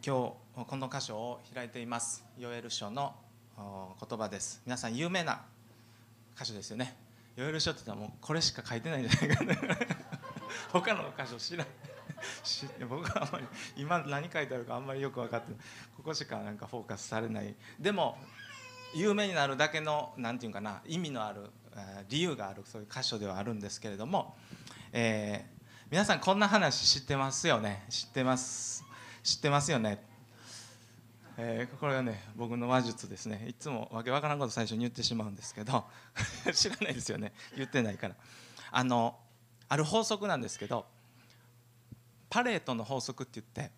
今日この箇所を開いています。ヨエル書の言葉です。皆さん有名な箇所ですよね。ヨエル書って言ったらもうこれしか書いてないんじゃないかな。他の箇所知らない僕はあんまり今何書いてあるかあんまりよく分かってない。ここしかなんかフォーカスされない。でも有名になるだけの何て言うかな意味のある理由があるそういう箇所ではあるんですけれども、えー、皆さんこんな話知ってますよね。知ってます。知ってますよね、えー、これはね僕の話術ですね。いつもわけわからんこと最初に言ってしまうんですけど 知らないですよね。言ってないから。あのある法則なんですけどパレートの法則って言って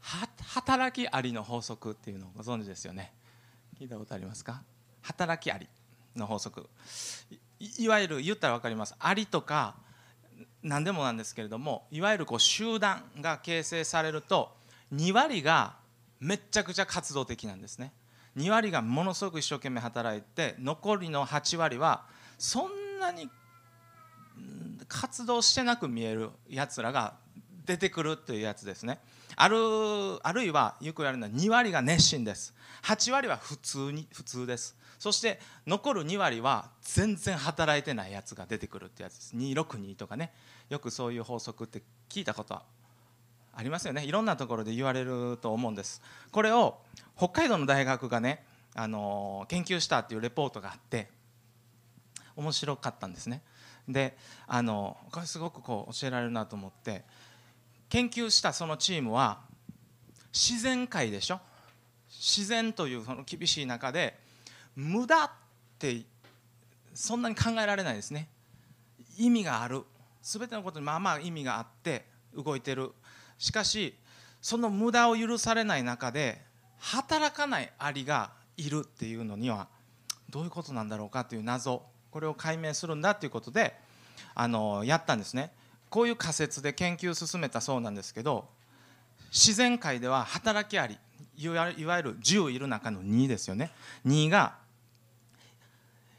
働きありの法則っていうのをご存知ですよね。聞いたことありますか？働きありの法則。いわゆる言ったら分かります。ありとか何でもなんですけれどもいわゆるこう集団が形成されると2割がめっちゃくちゃ活動的なんですね。2割がものすごく一生懸命働いて残りの8割はそんなに活動してなく見えるやつらが出てくるというやつですね。あるあるいはよくやるのは2割が熱心です。8割は普通に普通です。そして残る2割は全然働いてないやつが出てくるってやつです。262とかね。よくそういう法則って聞いたことはありますよね。いろんなところで言われると思うんです。これを北海道の大学がねあの研究したっていうレポートがあって面白かったんですね。であのこれすごくこう教えられるなと思って研究したそのチームは自然界でしょ？自然というその厳しい中で無駄ってそんなに考えられないですね。意味がある。全てのことにまあまあ意味があって動いてる。しかしその無駄を許されない中で働かないアリがいるっていうのにはどういうことなんだろうかという謎。これを解明するんだということであのやったんですね。こういう仮説で研究を進めたそうなんですけど自然界では働きありいわゆる10いる中の2ですよね。2が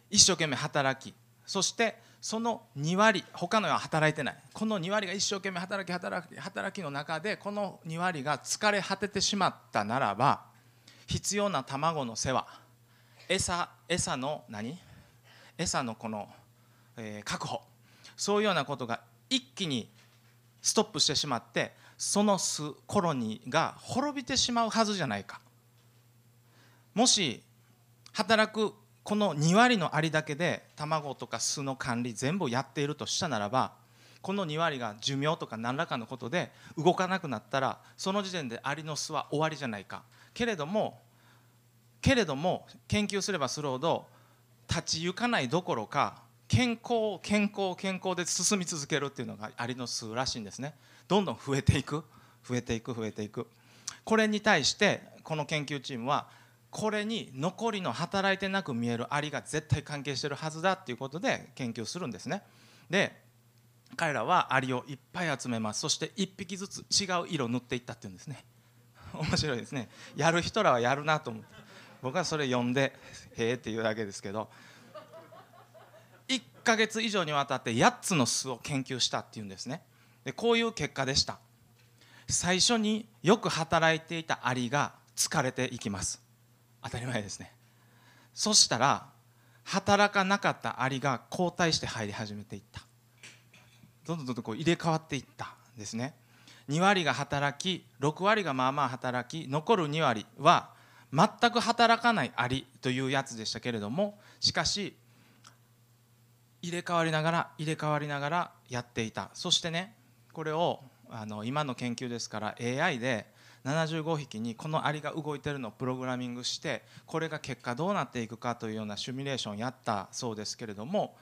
一生懸命働きそしてその2割他のは働いてない。この2割が一生懸命働き働き働きの中でこの2割が疲れ果ててしまったならば必要な卵の世話餌餌の何？餌のこの、えー、確保。そういうようなことが一気にストップしてしまってその巣コロニーが滅びてしまうはずじゃないか。もし働くこの2割のアリだけで卵とか巣の管理全部やっているとしたならばこの2割が寿命とか何らかのことで動かなくなったらその時点でアリの巣は終わりじゃないか。けれどもけれども研究すればするほど立ち行かないどころか健康健康健康で進み続けるっていうのがアリの巣らしいんですね。どんどん増えていく。増えていく増えていく。これに対してこの研究チームはこれに残りの働いてなく見えるアリが絶対関係してるはずだっていうことで研究するんですね。で彼らはアリをいっぱい集めます。そして1匹ずつ違う色を塗っていったっていうんですね。面白いですね。やる人らはやるなと思って。僕はそれ読んでへえっていうだけですけど。ヶ月以上にわたって8つの巣を研究したっていうんですね。でこういう結果でした。最初によく働いていたアリが疲れていきます。当たり前ですね。そしたら働かなかったアリが交代して入り始めていった。どんどんどんどんこう入れ替わっていったんですね。2割が働き6割がまあまあ働き残る2割は全く働かないアリというやつでしたけれどもしかし入れ替わりながら入れ替わりながらやっていた。そしてねこれをあの今の研究ですから AI で75匹にこのアリが動いてるのをプログラミングしてこれが結果どうなっていくかというようなシミュレーションをやったそうですけれども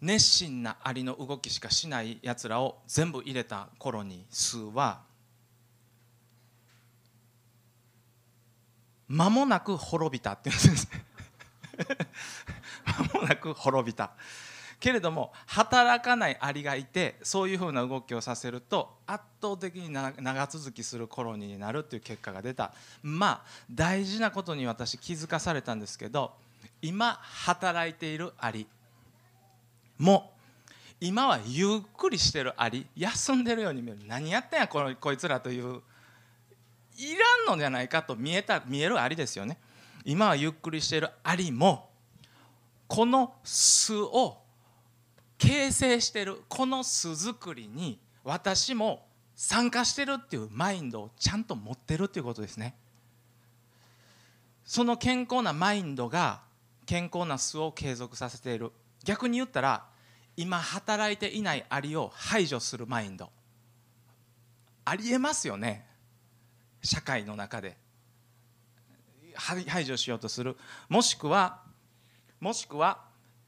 熱心なアリの動きしかしないやつらを全部入れた頃に数は間もなく滅びたっていうんです間もなく滅びた。けれども働かないアリがいてそういうふうな動きをさせると圧倒的に長続きするコロニーになるっていう結果が出た。まあ大事なことに私気づかされたんですけど今働いているアリ。も今はゆっくりしてるアリ。休んでるように見える。何やってんやこのこいつらといういらんのじゃないかと見えた見えるアリですよね。今はゆっくりしてるアリもこの巣を形成してるこの巣作りに私も参加してるっていうマインドをちゃんと持ってるっていうことですね。その健康なマインドが健康な巣を継続させている。逆に言ったら今働いていないアリを排除するマインド。ありえますよね。社会の中で。排除しようとする。もしくはもしくは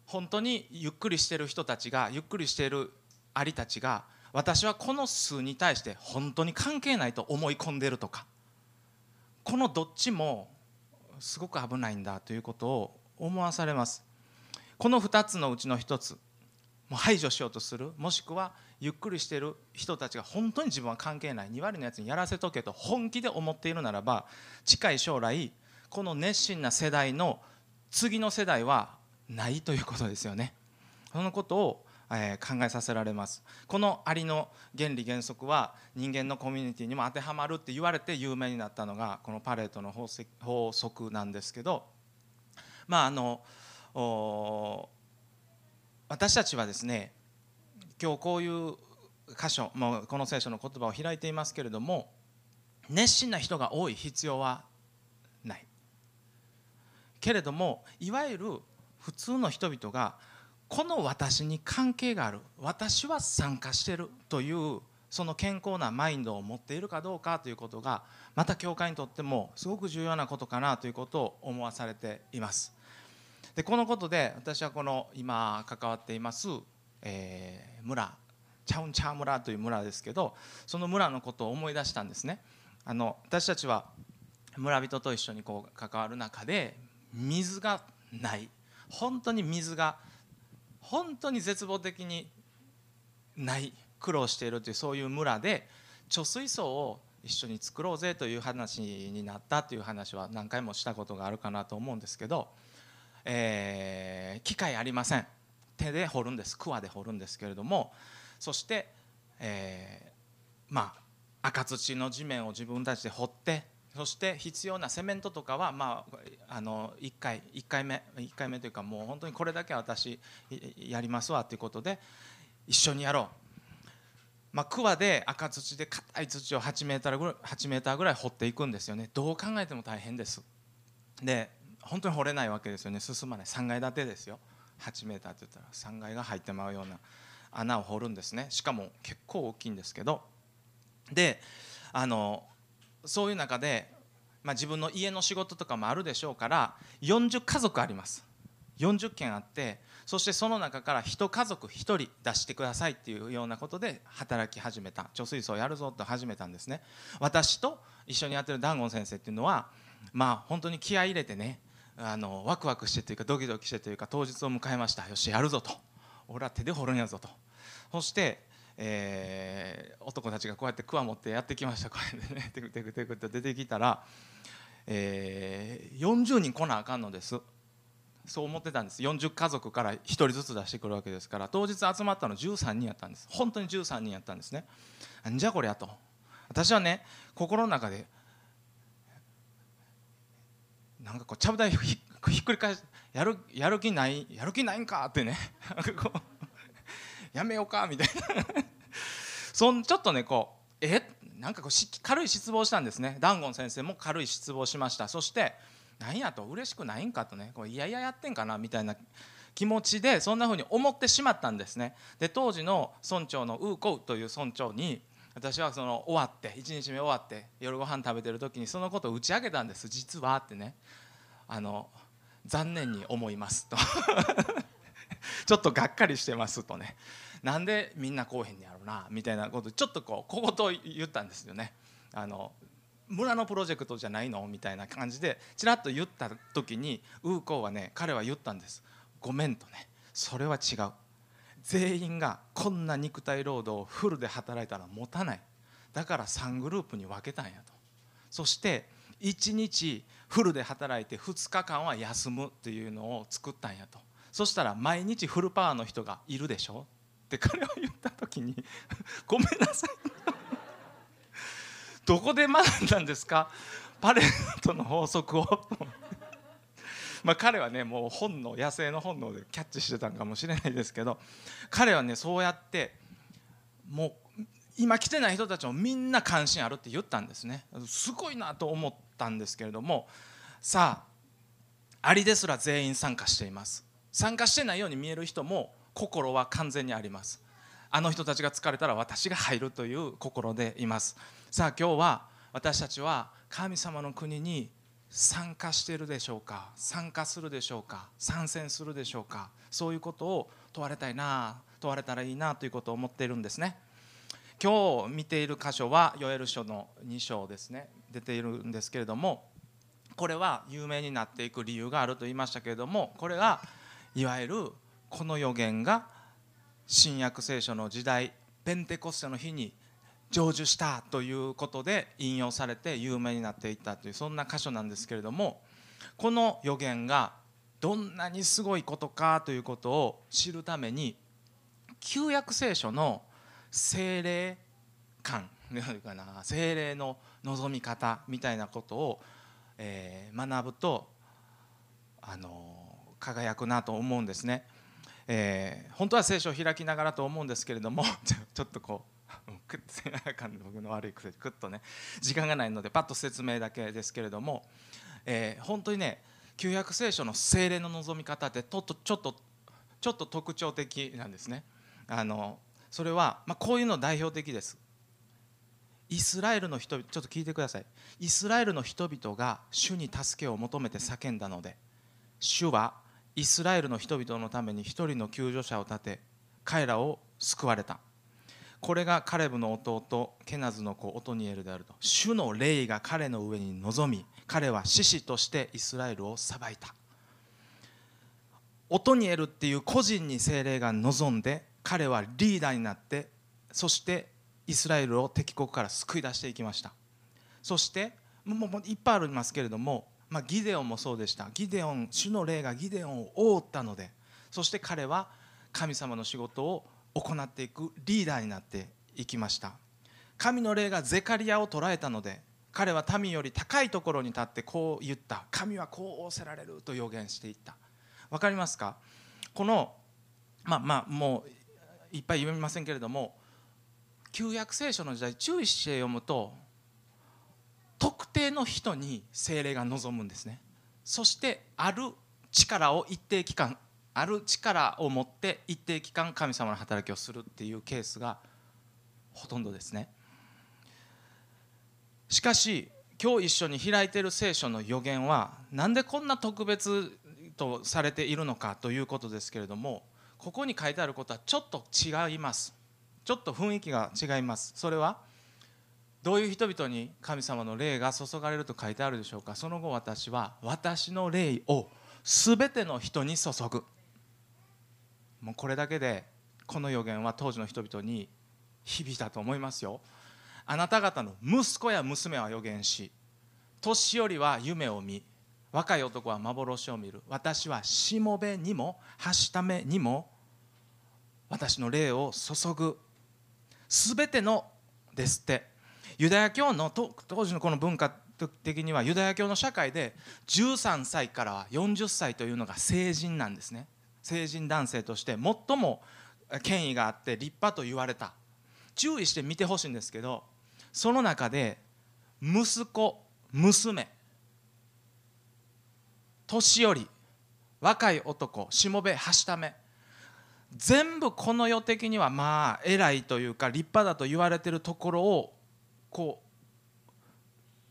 本当にゆっくりしてる人たちがゆっくりしているアリたちが私はこの数に対して本当に関係ないと思い込んでるとかこのどっちもすごく危ないんだということを思わされます。この2つのうちの1つもう排除しようとするもしくはゆっくりしている人たちが本当に自分は関係ない2割のやつにやらせとけと本気で思っているならば近い将来この熱心な世代の次の世代はないということですよね。そのことを、え考えさせられます。このアリの原理原則は人間のコミュニティにも当てはまるって言われて有名になったのがこのパレートの法則なんですけどまああの私たちはですね今日こういう箇所もうこの聖書の言葉を開いていますけれども熱心な人が多い必要はけれどもいわゆる普通の人々がこの私に関係がある私は参加してるというその健康なマインドを持っているかどうかということがまた教会にとってもすごく重要なことかなということを思わされています。でこのことで私はこの今関わっています、えー、村チャウンチャー村という村ですけどその村のことを思い出したんですね。あの私たちは村人と一緒にこう関わる中で水がない。本当に水が本当に絶望的にない。苦労しているというそういう村で貯水槽を一緒に作ろうぜという話になったという話は何回もしたことがあるかなと思うんですけど、えー、機械ありません。手で掘るんです。桑で掘るんですけれどもそして、えー、まあ赤土の地面を自分たちで掘ってそして必要なセメントとかは、まあ、あの1回1回目1回目というかもう本当にこれだけ私やりますわということで一緒にやろう、まあ、桑で赤土で硬い土を8メーターぐらい8メーターぐらい掘っていくんですよね。どう考えても大変です。で本当に掘れないわけですよね。進まない。3階建てですよ。8メーターって言ったら3階が入ってまうような穴を掘るんですね。しかも結構大きいんですけど。であのそういう中で、まあ、自分の家の仕事とかもあるでしょうから40家族あります。40件あってそしてその中から1家族1人出してくださいっていうようなことで働き始めた。貯水槽やるぞと始めたんですね。私と一緒にやってるダンゴン先生っていうのはまあ本当に気合い入れてねあのワクワクしてというかドキドキしてというか当日を迎えました。よしやるぞと。俺は手で掘るんやぞと。そしてえー、男たちがこうやってクワ持ってやってきました。こうやってねテクテクテクって出てきたら、えー、40人来なあかんのです。そう思ってたんです。40家族から1人ずつ出してくるわけですから当日集まったの13人やったんです。本当に13人やったんですね。んじゃこれやと。私はね心の中でなんかこうちゃぶ台ひっくり返しやるやる気ないやる気ないんかってね。こうやめようかみたいな。そんちょっとねこうえなんかこう軽い失望したんですね。ダンゴン先生も軽い失望しました。そして何やと嬉しくないんかとね。こういやいややってんかなみたいな気持ちでそんなふうに思ってしまったんですね。で当時の村長のウーコウという村長に私はその終わって1日目終わって夜ご飯食べてる時にそのことを打ち明けたんです。実はってね。あの残念に思いますと。ちょっとがっかりしてますとね。なんでみんなこうへんやろうなみたいなことちょっとこう小言言ったんですよね。あの村のプロジェクトじゃないのみたいな感じでちらっと言った時にウーコーはね彼は言ったんです「ごめん」とね「それは違う」全員がこんな肉体労働をフルで働いたら持たない。だから3グループに分けたんやと。そして1日フルで働いて2日間は休むっていうのを作ったんやと。そしたら毎日フルパワーの人がいるでしょ。って彼は言った時に ごめんなさい。どこで学んだんですか？パレットの法則を。まあ彼はねもう本能野生の本能でキャッチしてたんかもしれないですけど彼はねそうやってもう今来てない人たちもみんな関心あるって言ったんですね。すごいなと思ったんですけれどもさあアリですら全員参加しています。参加してないように見える人も心は完全にあります。あの人たちが疲れたら私が入るという心でいます。さあ今日は私たちは神様の国に参加しているでしょうか？参加するでしょうか？参戦するでしょうか？そういうことを問われたいな問われたらいいなということを思っているんですね。今日見ている箇所はヨエル書の2章ですね。出ているんですけれどもこれは有名になっていく理由があると言いましたけれどもこれがいわゆるこの予言が新約聖書の時代ペンテコステの日に成就したということで引用されて有名になっていったというそんな箇所なんですけれどもこの予言がどんなにすごいことかということを知るために旧約聖書の精霊感 かな精霊の望み方みたいなことを、え、学ぶとあの輝くなと思うんですね。えー、本当は聖書を開きながらと思うんですけれども ちょっとこう くっ僕の悪い癖でくっとね時間がないのでパッと説明だけですけれども、え、本当にね旧約聖書の精霊の望み方ってとっとちょっとちょっと特徴的なんですね。あのそれは、まあ、こういうの代表的です。イスラエルの人々ちょっと聞いてくださいイスラエルの人々が主に助けを求めて叫んだので主はイスラエルの人々のために一人の救助者を立て彼らを救われた。これがカレブの弟ケナズの子オトニエルであると。主の霊が彼の上に臨み彼は獅子としてイスラエルを裁いた。オトニエルっていう個人に精霊が望んで彼はリーダーになってそしてイスラエルを敵国から救い出していきました。そしてもういっぱいありますけれどもまあ、ギデオンもそうでした。ギデオン主の霊がギデオンを覆ったのでそして彼は神様の仕事を行っていくリーダーになっていきました。神の霊がゼカリアを捉えたので彼は民より高いところに立ってこう言った。神はこう仰せられると予言していった。分かりますか？このまあまあもういっぱい読みませんけれども旧約聖書の時代注意して読むと特定の人に精霊が望むんですね。そしてある力を一定期間ある力を持って一定期間神様の働きをするっていうケースがほとんどですね。しかし今日一緒に開いている聖書の予言はなんでこんな特別とされているのかということですけれどもここに書いてあることはちょっと違います。ちょっと雰囲気が違います。それはどういう人々に神様の霊が注がれると書いてあるでしょうか？その後私は私の霊を全ての人に注ぐ。もうこれだけでこの予言は当時の人々に響いたと思いますよ。あなた方の息子や娘は予言し年寄りは夢を見若い男は幻を見る。私はしもべにもはしためにも私の霊を注ぐ。全てのですって。ユダヤ教の当時のこの文化的にはユダヤ教の社会で13歳から40歳というのが成人なんですね。成人男性として最も権威があって立派と言われた。注意して見てほしいんですけどその中で息子娘年寄り若い男しもべはしため全部この世的にはまあ偉いというか立派だと言われてるところをこ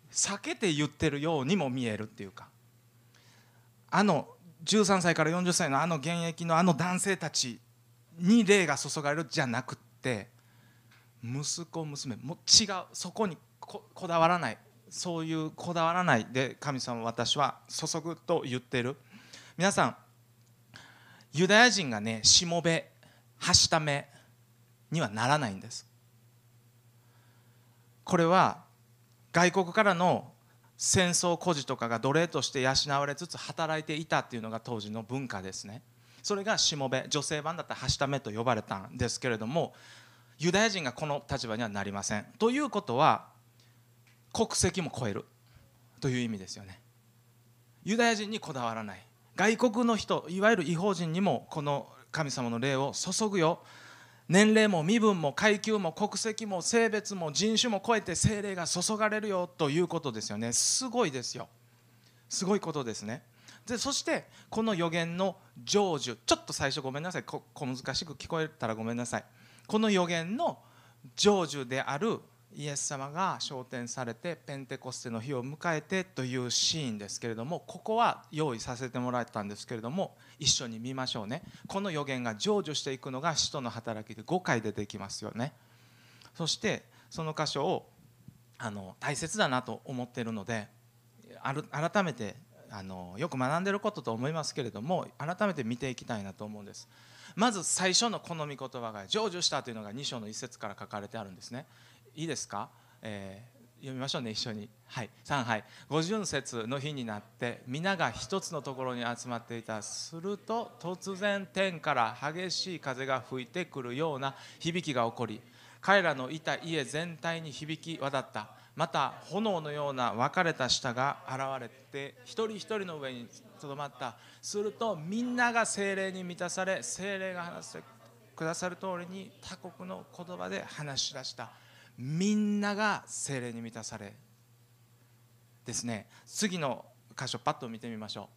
う避けて言ってるようにも見えるっていうか。あの13歳から40歳のあの現役のあの男性たちに霊が注がれるじゃなくって息子娘も違うそこにこだわらないそういうこだわらないで神様私は注ぐと言ってる。皆さんユダヤ人がねしもべはしためにはならないんです。これは外国からの戦争孤児とかが奴隷として養われつつ働いていたっていうのが当時の文化ですね。それがしもべ女性版だったらはしためと呼ばれたんですけれどもユダヤ人がこの立場にはなりません。ということは国籍も超える。という意味ですよね。ユダヤ人にこだわらない。外国の人いわゆる違法人にもこの神様の霊を注ぐよ。年齢も身分も階級も国籍も性別も人種も超えて精霊が注がれるよということですよね。すごいですよ。すごいことですね。でそしてこの予言の成就。ちょっと最初ごめんなさい。小難しく聞こえたらごめんなさい。この予言の成就であるイエス様が昇天されてペンテコステの日を迎えてというシーンですけれどもここは用意させてもらったんですけれども一緒に見ましょうね。この予言が成就していくのが使徒の働きで5回出てきますよね。そしてその箇所をあの大切だなと思ってるので改めてあのよく学んでることと思いますけれども改めて見ていきたいなと思うんです。まず最初のこの御言葉が成就したというのが2章の一節から書かれてあるんですね。いいですか、えー、読みましょうね一緒に。はい。3杯。五巡節の日になって皆が一つのところに集まっていた。すると突然天から激しい風が吹いてくるような響きが起こり彼らのいた家全体に響き渡った。また炎のような分かれた舌が現れて一人一人の上にとどまった。するとみんなが精霊に満たされ精霊が話してくださる通りに他国の言葉で話し出した。みんなが精霊に満たされですね。次の箇所パッと見てみましょ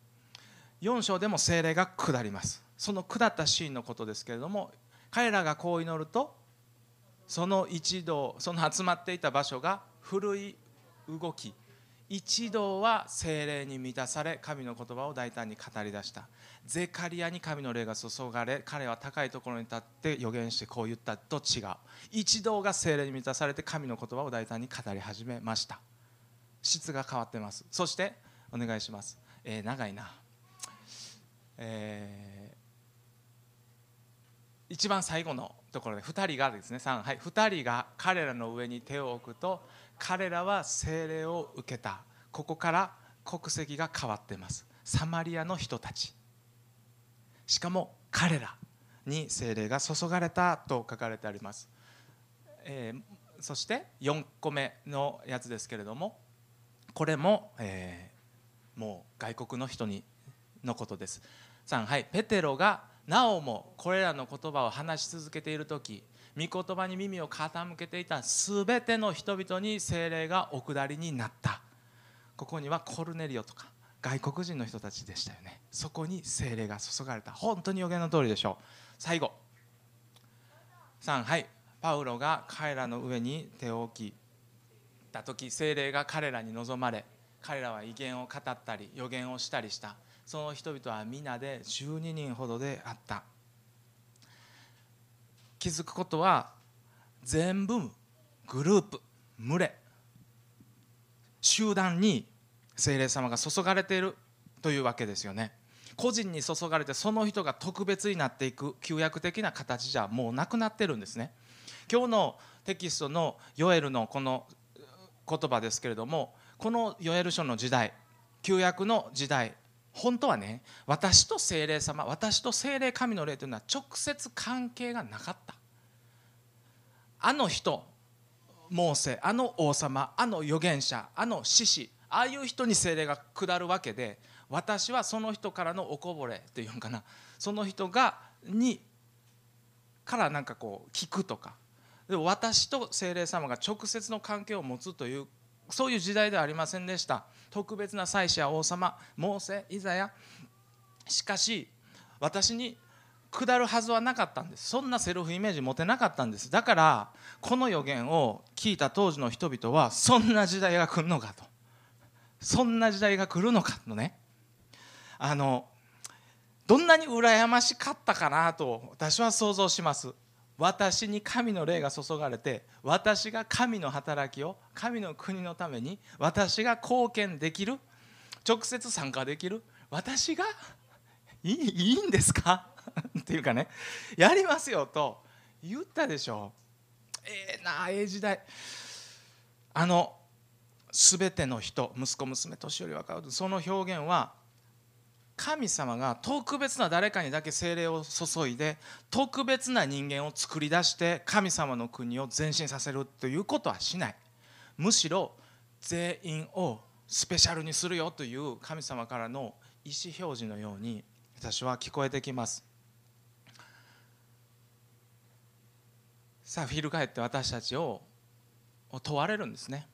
う。4章でも精霊が下ります。その下ったシーンのことですけれども彼らがこう祈るとその一同その集まっていた場所が古い動き。一同は精霊に満たされ神の言葉を大胆に語り出した。ゼカリアに神の霊が注がれ彼は高いところに立って予言してこう言ったと違う。一同が精霊に満たされて神の言葉を大胆に語り始めました。質が変わってます。そしてお願いします、えー、長いな。えー、一番最後のところで2人がですね3はい、2人が彼らの上に手を置くと彼らは聖霊を受けた。ここから国籍が変わってます。サマリアの人たち。しかも彼らに聖霊が注がれたと書かれてあります、えー、そして4個目のやつですけれどもこれも、えー、もう外国の人にのことです。3はい。ペテロがなおもこれらの言葉を話し続けている時御言葉に耳を傾けていた全ての人々に精霊がお下りになった。ここにはコルネリオとか外国人の人たちでしたよね。そこに精霊が注がれた。本当に予言の通りでしょう。最後。3はい。パウロが彼らの上に手を置きた時精霊が彼らに望まれ彼らは威厳を語ったり予言をしたりした。その人々は皆で12人ほどであった。気づくことは全部グループ群れ集団に精霊様が注がれているというわけですよね。個人に注がれてその人が特別になっていく旧約的な形じゃもうなくなってるんですね。今日のテキストのヨエルのこの言葉ですけれどもこのヨエル書の時代旧約の時代本当はね私と精霊様私と精霊神の霊というのは直接関係がなかった。あの人モーセあの王様あの預言者あの獅子ああいう人に精霊が下るわけで私はその人からのおこぼれというのかな。その人がにからなんかこう聞くとか。で私と精霊様が直接の関係を持つというそういう時代ではありませんでした。特別な祭司や王様モーセイザヤ。しかし私に下るはずはなかったんです。そんなセルフイメージ持てなかったんです。だからこの予言を聞いた当時の人々はそんな時代が来るのかと。そんな時代が来るのかとね。あのどんなに羨ましかったかなと私は想像します。私に神の霊が注がれて私が神の働きを神の国のために私が貢献できる直接参加できる私がいいいいんですか？っていうかねやりますよと言ったでしょ。ええー、なええ時代。あの全ての人息子娘年寄り若いその表現は神様が特別な誰かにだけ精霊を注いで特別な人間を作り出して神様の国を前進させるということはしない。むしろ全員をスペシャルにするよという神様からの意思表示のように私は聞こえてきます。さあフィル返って私たちを問われるんですね。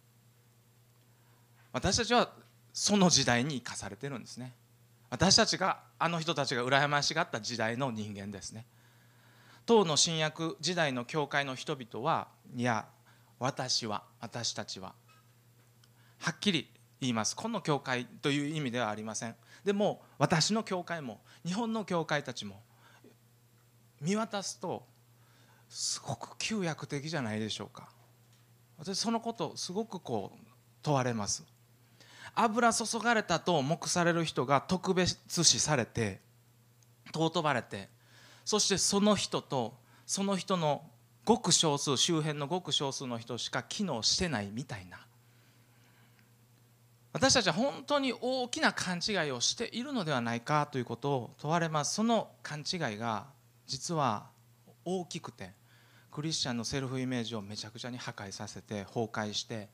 私たちはその時代に生かされてるんですね。私たちがあの人たちが羨ましがった時代の人間ですね。当の新約時代の教会の人々はいや私は私たちははっきり言います。この教会という意味ではありません。でも私の教会も日本の教会たちも見渡すとすごく旧約的じゃないでしょうか。私そのことすごくこう問われます。油注がれたと目される人が特別視されて尊ばれてそしてその人とその人のごく少数周辺のごく少数の人しか機能してないみたいな。私たちは本当に大きな勘違いをしているのではないかということを問われます。その勘違いが実は大きくてクリスチャンのセルフイメージをめちゃくちゃに破壊させて崩壊して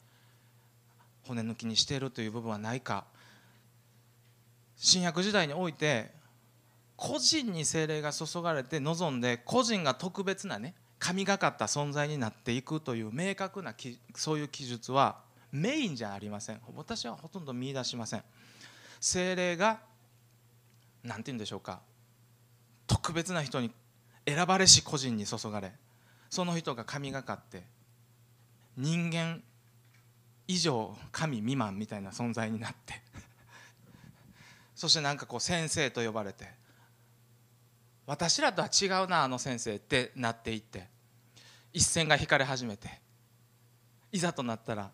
骨抜きにしているという部分はないか。新約時代において個人に精霊が注がれて望んで個人が特別なね神がかった存在になっていくという明確なそういう記述はメインじゃありません。私はほとんど見出しません。精霊が何て言うんでしょうか。特別な人に選ばれし個人に注がれその人が神がかって人間以上神未満みたいな存在になって。そしてなんかこう先生と呼ばれて私らとは違うなあの先生ってなっていって一線が引かれ始めていざとなったら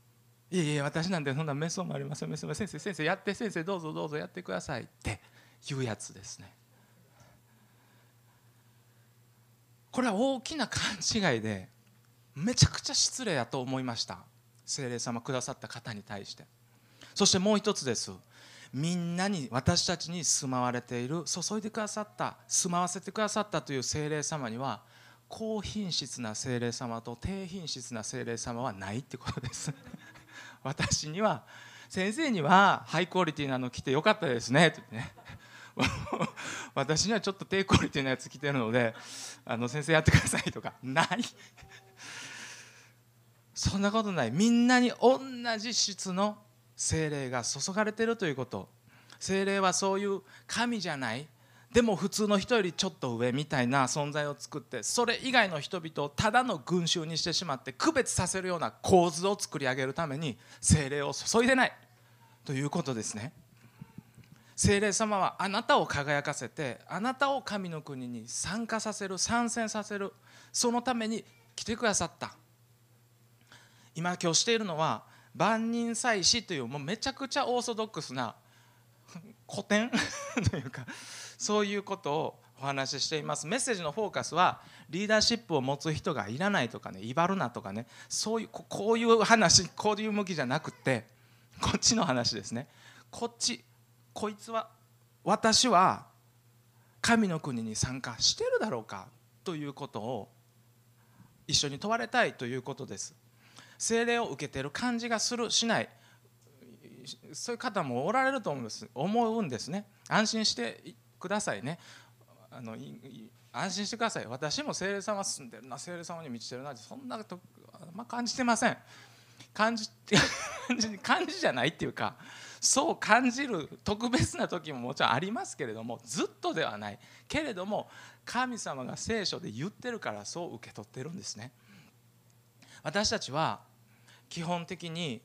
「いえいえ私なんてそんなメソもありませんメソも先生先生やって先生どうぞどうぞやってください」っていうやつですねこれは大きな勘違いでめちゃくちゃ失礼やと思いました聖霊様くださった方に対して。そしてもう一つです。みんなに私たちに住まわれている注いでくださった住まわせてくださったという聖霊様には高品質な聖霊様と低品質な聖霊様はないってことです。私には先生にはハイクオリティなの来てよかったですね。ってね。私にはちょっと低クオリティなやつ来てるのであの先生やってくださいとかない。そんなことない。みんなに同じ質の精霊が注がれてるということ。精霊はそういう神じゃない。でも普通の人よりちょっと上みたいな存在を作ってそれ以外の人々をただの群衆にしてしまって区別させるような構図を作り上げるために精霊を注いでない。ということですね。精霊様はあなたを輝かせてあなたを神の国に参加させる参戦させる。そのために来てくださった。今今日しているのは万人祭司というもうめちゃくちゃオーソドックスな 古典？というかそういうことをお話ししています。メッセージのフォーカスはリーダーシップを持つ人がいらないとかね威張るなとかねそういうこういう話こういう向きじゃなくてこっちの話ですね。こっちこいつは私は神の国に参加してるだろうかということを一緒に問われたいということです。精霊を受けてる感じがするしない。そういう方もおられると思うんです。思うんですね。安心してくださいね。あの安心してください。私も精霊様住んでるな精霊様に満ちてるなそんなと、まあ、感じてません。感じ 感じじゃないっていうかそう感じる特別な時ももちろんありますけれどもずっとではない。けれども神様が聖書で言ってるからそう受け取ってるんですね。私たちは基本的に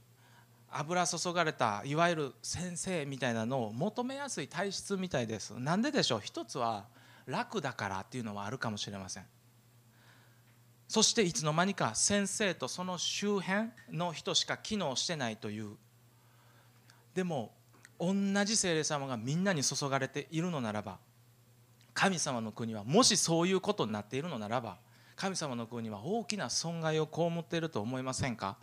油注がれたいわゆる先生みたいなのを求めやすい体質みたいです。なんででしょう？一つは楽だからっていうのはあるかもしれません。そしていつの間にか先生とその周辺の人しか機能してないという。でも同じ聖霊様がみんなに注がれているのならば神様の国はもしそういうことになっているのならば神様の国は大きな損害を被っていると思いませんか？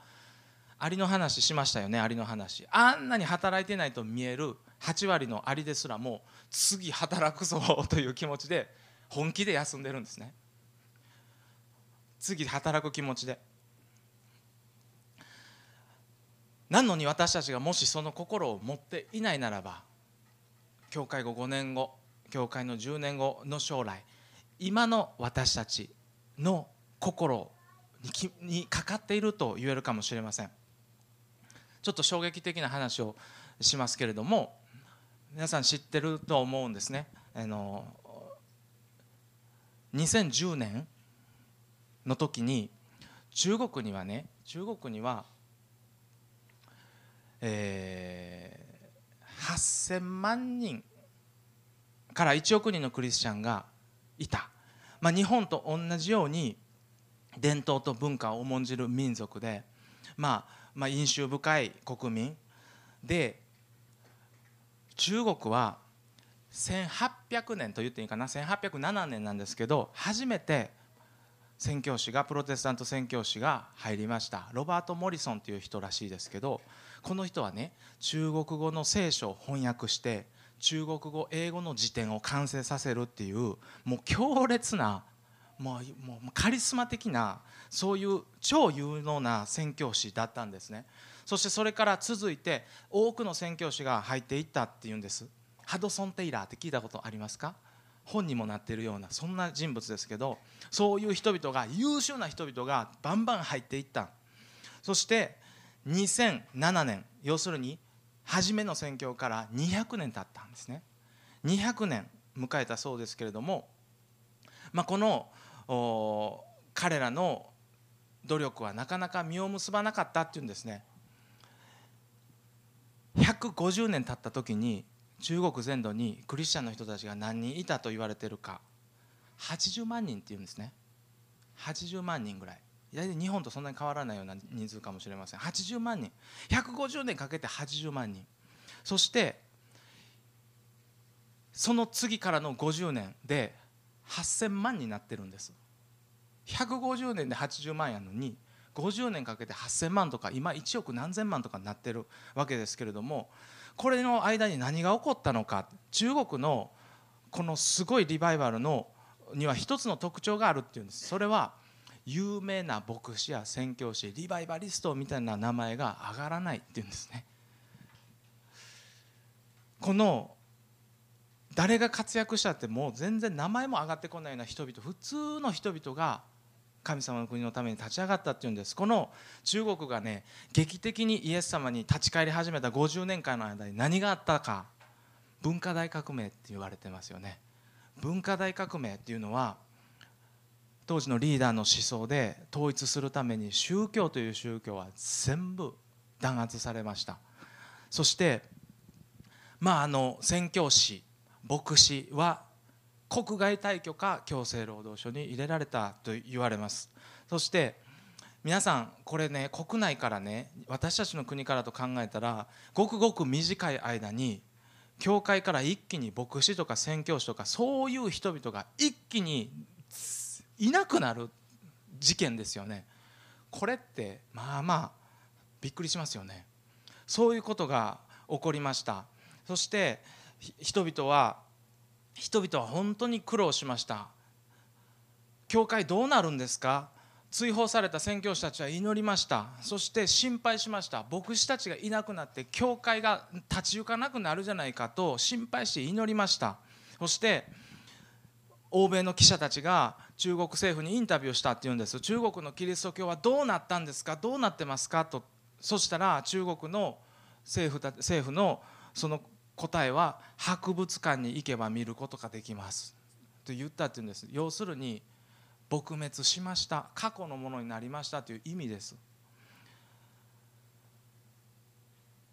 アリの話しましたよねアリの話。あんなに働いてないと見える8割のアリですらも次働くぞという気持ちで本気で休んでるんですね。次働く気持ちで。なのに私たちがもしその心を持っていないならば教会後5年後教会の10年後の将来今の私たちの心にかかっていると言えるかもしれません。ちょっと衝撃的な話をしますけれども皆さん知ってると思うんですね。あの2010年の時に中国にはね中国にはえー、8000万人から1億人のクリスチャンがいた、まあ、日本と同じように伝統と文化を重んじる民族で、まあ、まあ印象深い国民で中国は1800年と言っていいかな1807年なんですけど初めて宣教師がプロテスタント宣教師が入りました。ロバート・モリソンという人らしいですけどこの人はね中国語の聖書を翻訳して中国語英語の辞典を完成させるっていうもう強烈なもうもうカリスマ的なそういう超有能な宣教師だったんですね。そしてそれから続いて多くの宣教師が入っていったっていうんです。ハドソン・テイラーって聞いたことありますか？本にもなってるようなそんな人物ですけどそういう人々が優秀な人々がバンバン入っていった。そして2007年要するに初めの宣教から200年経ったんですね。200年迎えたそうですけれども、まあ、この彼らの努力はなかなか実を結ばなかったっていうんですね。150年経った時に中国全土にクリスチャンの人たちが何人いたと言われてるか。80万人っていうんですね。80万人ぐらい。大体日本とそんなに変わらないような人数かもしれません。80万人。150年かけて80万人。そしてその次からの50年で8000万になってるんです。150年で80万やのに50年かけて8000万とか今1億何千万とかになってるわけですけれどもこれの間に何が起こったのか中国のこのすごいリバイバルのには一つの特徴があるっていうんです。それは有名な牧師や宣教師リバイバリストみたいな名前が上がらないっていうんですね。この誰が活躍したってもう全然名前も上がってこないような人々普通の人々が神様の国のために立ち上がったっていうんです。この中国がね劇的にイエス様に立ち返り始めた50年間の間に何があったか。文化大革命って言われてますよね。文化大革命っていうのは当時のリーダーの思想で統一するために宗教という宗教は全部弾圧されました。そしてまああの宣教師牧師は国外退去か強制労働所に入れられたと言われます。そして皆さんこれね国内からね私たちの国からと考えたらごくごく短い間に教会から一気に牧師とか宣教師とかそういう人々が一気にいなくなる事件ですよね。これってまあまあびっくりしますよね。そういうことが起こりました。そして人々は人々は本当に苦労しました。教会どうなるんですか？追放された宣教師たちは祈りました。そして心配しました。牧師たちがいなくなって教会が立ち行かなくなるじゃないかと心配して祈りました。そして欧米の記者たちが中国政府にインタビューしたっていうんです。中国のキリスト教はどうなったんですか？どうなってますか？と。そしたら中国の政府政府のその答えは博物館に行けば見ることができます。と言ったっていうんです。要するに撲滅しました。過去のものになりましたという意味です。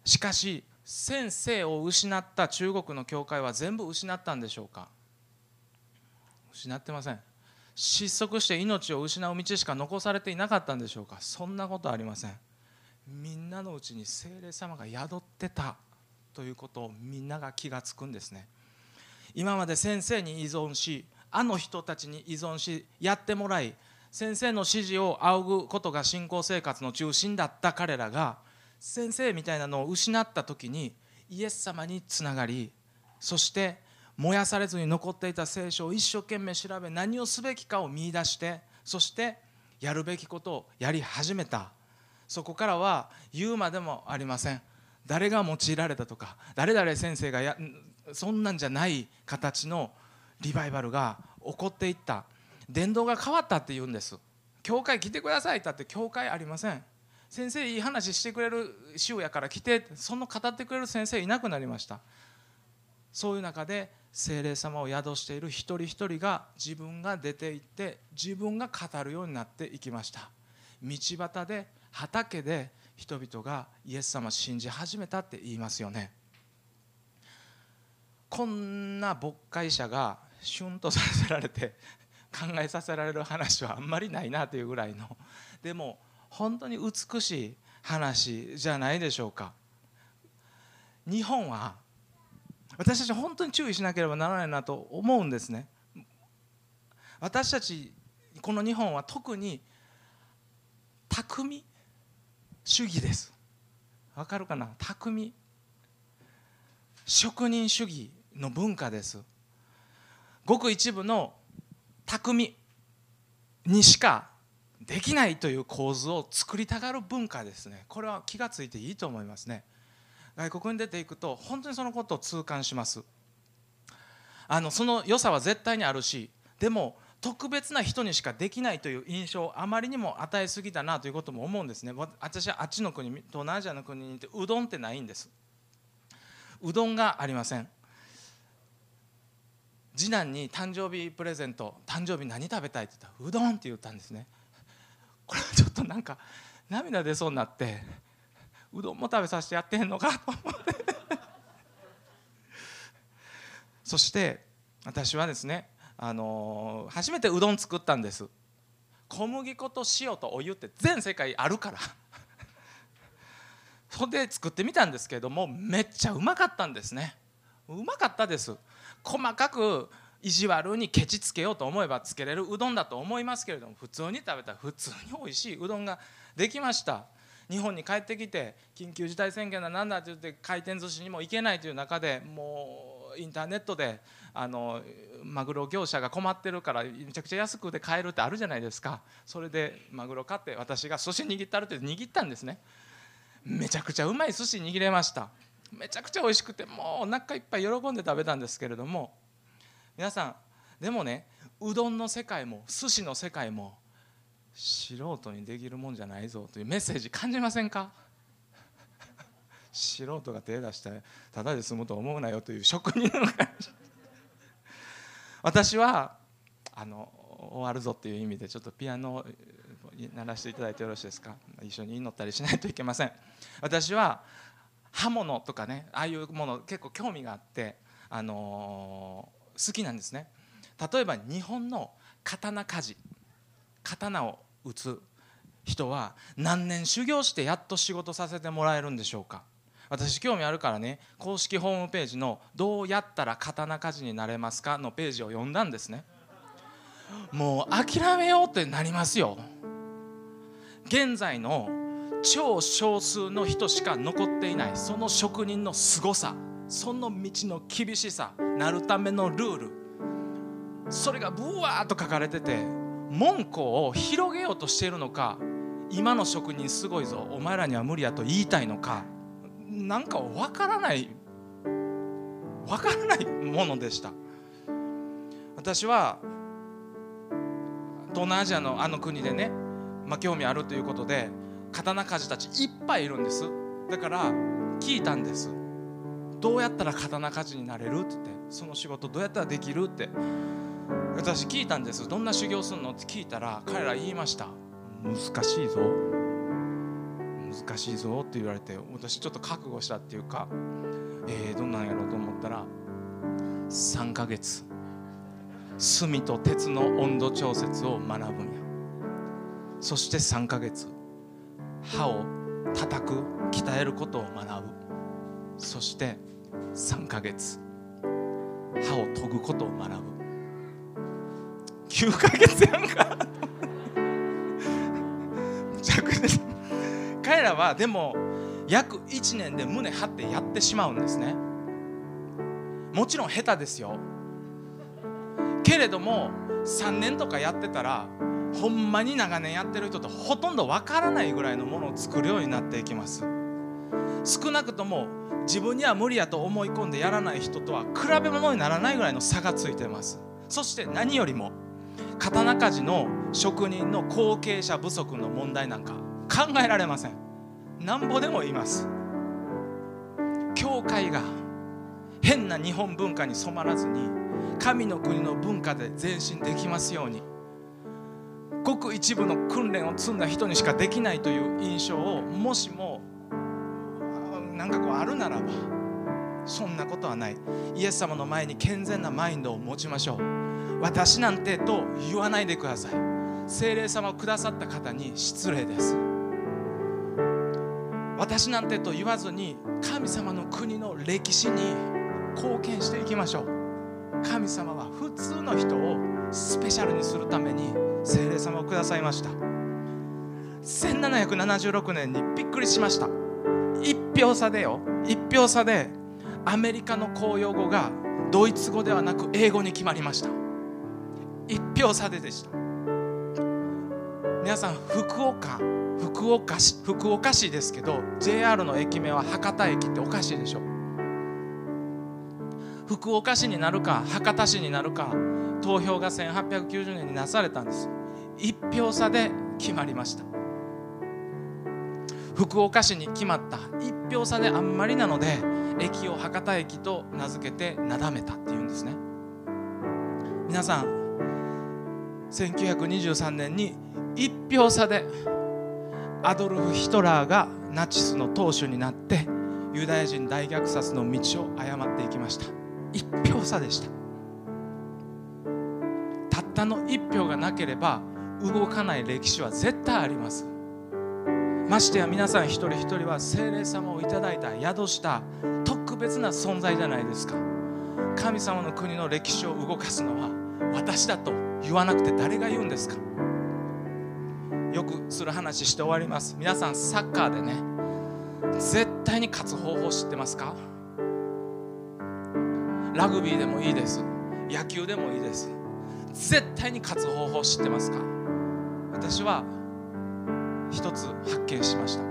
しかし先生を失った中国の教会は全部失ったんでしょうか？失ってません。失速して命を失う道しか残されていなかったんでしょうか？そんなことありません。みんなのうちに精霊様が宿ってた。ということをみんなが気が付くんですね。今まで先生に依存しあの人たちに依存しやってもらい先生の指示を仰ぐことが信仰生活の中心だった彼らが先生みたいなのを失った時にイエス様につながりそして燃やされずに残っていた聖書を一生懸命調べ何をすべきかを見いだしてそしてやるべきことをやり始めた。そこからは言うまでもありません。誰が用いられたとか誰々先生がやそんなんじゃない形のリバイバルが起こっていった。伝道が変わったって言うんです。教会来てくださいってって教会ありません。先生いい話してくれる塩やから来てその語ってくれる先生いなくなりました。そういう中で精霊様を宿している一人一人が自分が出て行って自分が語るようになっていきました。道端で畑で人々がイエス様を信じ始めたって言いますよね。こんな牧会者がシュンとさせられて 考えさせられる話はあんまりないなというぐらいの。でも本当に美しい話じゃないでしょうか。日本は私たち本当に注意しなければならないなと思うんですね。私たちこの日本は特に匠主義です。わかるかな？匠。職人主義の文化です。ごく一部の匠にしかできないという構図を作りたがる文化ですね。これは気がついていいと思いますね。外国に出ていくと本当にそのことを痛感します。あのその良さは絶対にあるしでも特別な人にしかできないという印象をあまりにも与えすぎたなということも思うんですね。私はあっちの国東南アジアの国にいてうどんってないんです。うどんがありません。次男に誕生日プレゼント誕生日何食べたいって言ったらうどんって言ったんですね。これはちょっとなんか涙出そうになってうどんも食べさせてやってへんのかと思って。そして私はですねあの、初めてうどん作ったんです。小麦粉と塩とお湯って全世界あるから。それで作ってみたんですけれどもめっちゃうまかったんですね。うまかったです。細かく意地悪にケチつけようと思えばつけれるうどんだと思いますけれども普通に食べたら普通に美味しいうどんができました。日本に帰ってきて緊急事態宣言だなんだって言って回転寿司にも行けないという中でもうインターネットであのマグロ業者が困ってるからめちゃくちゃ安くで買えるってあるじゃないですか。それでマグロ買って私が寿司握ったるって握ったんですね。めちゃくちゃうまい寿司握れました。めちゃくちゃ美味しくてもうお腹いっぱい喜んで食べたんですけれども。皆さんでもねうどんの世界も寿司の世界も素人にできるもんじゃないぞというメッセージ感じませんか？素人が手出してただで済むと思うなよという職人の感じ私はあの終わるぞっていう意味でちょっとピアノを鳴らしていただいてよろしいですか？一緒に祈ったりしないといけません。私は刃物とかねああいうもの結構興味があって、あのー、好きなんですね。例えば日本の刀鍛冶刀を打つ人は何年修行してやっと仕事させてもらえるんでしょうか？私興味あるからね公式ホームページの「どうやったら刀鍛冶になれますか?」のページを読んだんですねもう諦めようってなりますよ現在の超少数の人しか残っていないその職人の凄さその道の厳しさなるためのルールそれがブワーッと書かれてて門戸を広げようとしているのか今の職人すごいぞお前らには無理やと言いたいのかなんかわからないわからないものでした。私は東南アジアのあの国でね、まあ、興味あるということで刀鍛冶たちいっぱいいるんです。だから聞いたんです。どうやったら刀鍛冶になれるって言ってその仕事どうやったらできるって。私聞いたんです。どんな修行するのって聞いたら彼ら言いました。難しいぞ。難しいぞって言われて私ちょっと覚悟したっていうかえー、どんなんやろうと思ったら3ヶ月炭と鉄の温度調節を学ぶんや。そして3ヶ月歯を叩く鍛えることを学ぶ。そして3ヶ月歯を研ぐことを学ぶ。9ヶ月やんか。彼らはでも約1年で胸張ってやってしまうんですね。もちろん下手ですよ。けれども3年とかやってたらほんまに長年やってる人とほとんどわからないぐらいのものを作るようになっていきます。少なくとも自分には無理やと思い込んでやらない人とは比べ物にならないぐらいの差がついてます。そして何よりも刀鍛冶の職人の後継者不足の問題なんか考えられません。なんぼでも言います。教会が変な日本文化に染まらずに神の国の文化で前進できますようにごく一部の訓練を積んだ人にしかできないという印象をもしもなんかこうあるならばそんなことはない。イエス様の前に健全なマインドを持ちましょう。私なんてと言わないでください。精霊様をくださった方に失礼です。私なんてと言わずに神様の国の歴史に貢献していきましょう。神様は普通の人をスペシャルにするために精霊様をくださいました。1776年にびっくりしました。1票差でよ。1票差でアメリカの公用語がドイツ語ではなく英語に決まりました。1票差ででした。皆さん福岡福岡市福岡市ですけど JR の駅名は博多駅っておかしいでしょ。福岡市になるか博多市になるか投票が1890年になされたんです。1票差で決まりました。福岡市に決まった。1票差であんまりなので駅を博多駅と名付けてなだめたっていうんですね。皆さん1923年に1票差でアドルフ・ヒトラーがナチスの党首になってユダヤ人大虐殺の道を誤っていきました。1票差でした。たったの1票がなければ動かない歴史は絶対あります。ましてや皆さん一人一人は精霊様をいただいた宿した特別な存在じゃないですか。神様の国の歴史を動かすのは私だと言わなくて誰が言うんですか。よくする話して終わります。皆さんサッカーでね絶対に勝つ方法知ってますか？ラグビーでもいいです。野球でもいいです。絶対に勝つ方法知ってますか？私は一つ発見しました。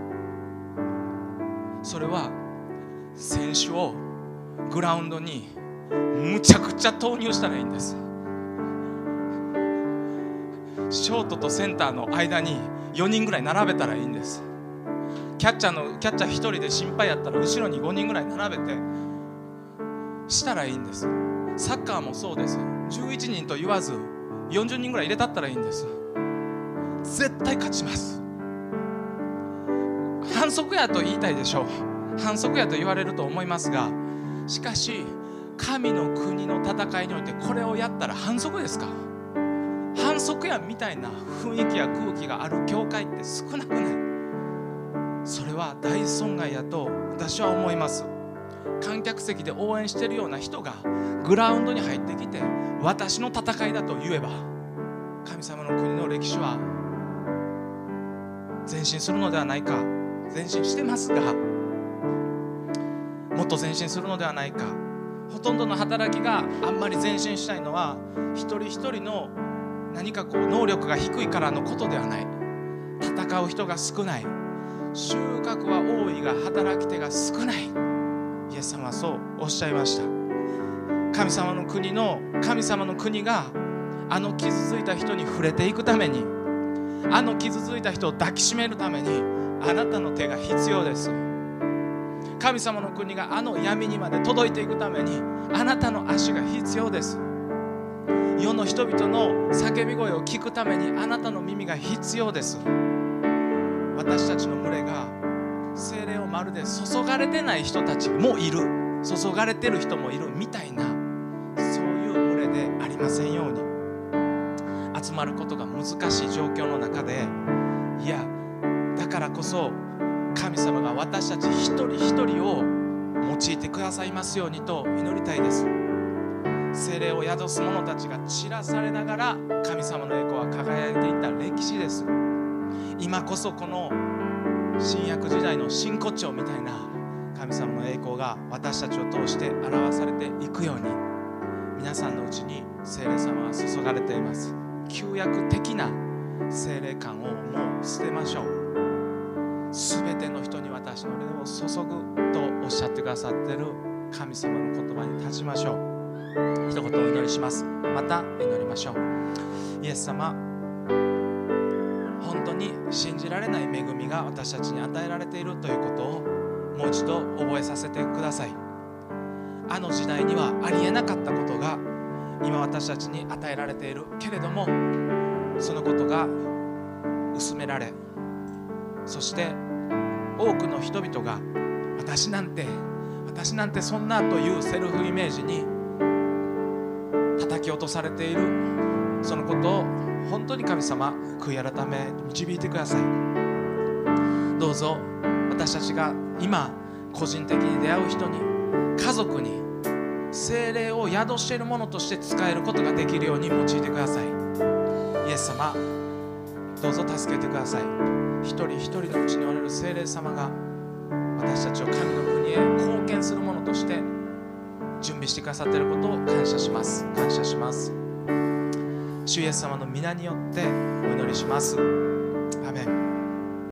それは選手をグラウンドにむちゃくちゃ投入したらいいんです。ショートとセンターの間に4人ぐらい並べたらいいんです。キャッチャーのキャッチャー1人で心配やったら後ろに5人ぐらい並べてしたらいいんです。サッカーもそうです。11人と言わず40人ぐらい入れたったらいいんです。絶対勝ちます。反則やと言いたいでしょう。反則やと言われると思いますがしかし神の国の戦いにおいてこれをやったら反則ですか？反則やみたいな雰囲気や空気がある教会って少なくない。それは大損害やと私は思います。観客席で応援してるような人がグラウンドに入ってきて私の戦いだと言えば神様の国の歴史は前進するのではないか前進してますがもっと前進するのではないかほとんどの働きがあんまり前進したいのは一人一人の何かこう能力が低いからのことではない。戦う人が少ない。収穫は多いが働き手が少ない。イエス様はそうおっしゃいました。神様の国の神様の国があの傷ついた人に触れていくためにあの傷ついた人を抱きしめるためにあなたの手が必要です。神様の国があの闇にまで届いていくためにあなたの足が必要です。世の人々の叫び声を聞くためにあなたの耳が必要です。私たちの群れが精霊をまるで注がれてない人たちもいる。注がれてる人もいるみたいなそういう群れでありませんように。集まることが難しい状況の中でいやだからこそ神様が私たち一人一人を用いてくださいますようにと祈りたいです。精霊を宿す者たちが散らされながら神様の栄光は輝いていた歴史です。今こそこの新約時代の真骨頂みたいな神様の栄光が私たちを通して表されていくように皆さんのうちに聖霊様が注がれています。旧約的な聖霊感をもう捨てましょう。全ての人に私の霊を注ぐとおっしゃってくださってる神様の言葉に立ちましょう。一言お祈りします。また祈りましょう。イエス様本当に信じられない恵みが私たちに与えられているということをもう一度覚えさせてください。あの時代にはありえなかったことが今私たちに与えられているけれどもそのことが薄められそして多くの人々が私なんて私なんてそんなというセルフイメージにき落とされている。そのことを本当に神様悔い改め導いてください。どうぞ私たちが今個人的に出会う人に家族に精霊を宿しているものとして使えることができるように用いてください。イエス様どうぞ助けてください。一人一人のうちにおられる精霊様が私たちを神の国へ貢献するものとして準備してくださっていることを感謝します。感謝します。主イエス様の皆によってお祈りします。アメン。